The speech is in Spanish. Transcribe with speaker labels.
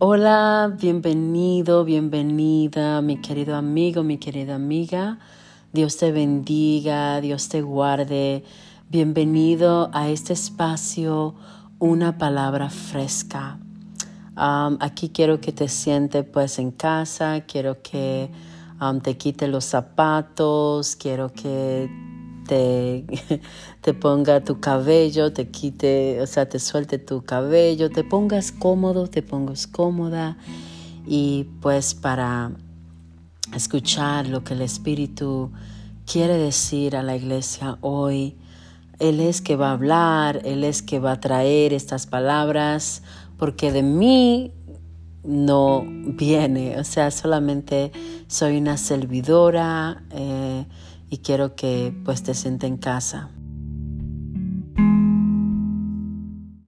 Speaker 1: Hola, bienvenido, bienvenida, mi querido amigo, mi querida amiga. Dios te bendiga, Dios te guarde. Bienvenido a este espacio, una palabra fresca. aquí quiero que te sientes pues en casa, quiero que te quite los zapatos, quiero que te, ponga tu cabello, te quite, o sea, te suelte tu cabello, te pongas cómodo, te pongas cómoda y pues para escuchar lo que el Espíritu quiere decir a la iglesia hoy. Él es que va a hablar, Él es que va a traer estas palabras, porque de mí no viene, o sea, solamente soy una servidora. Eh, y quiero que pues te siente en casa.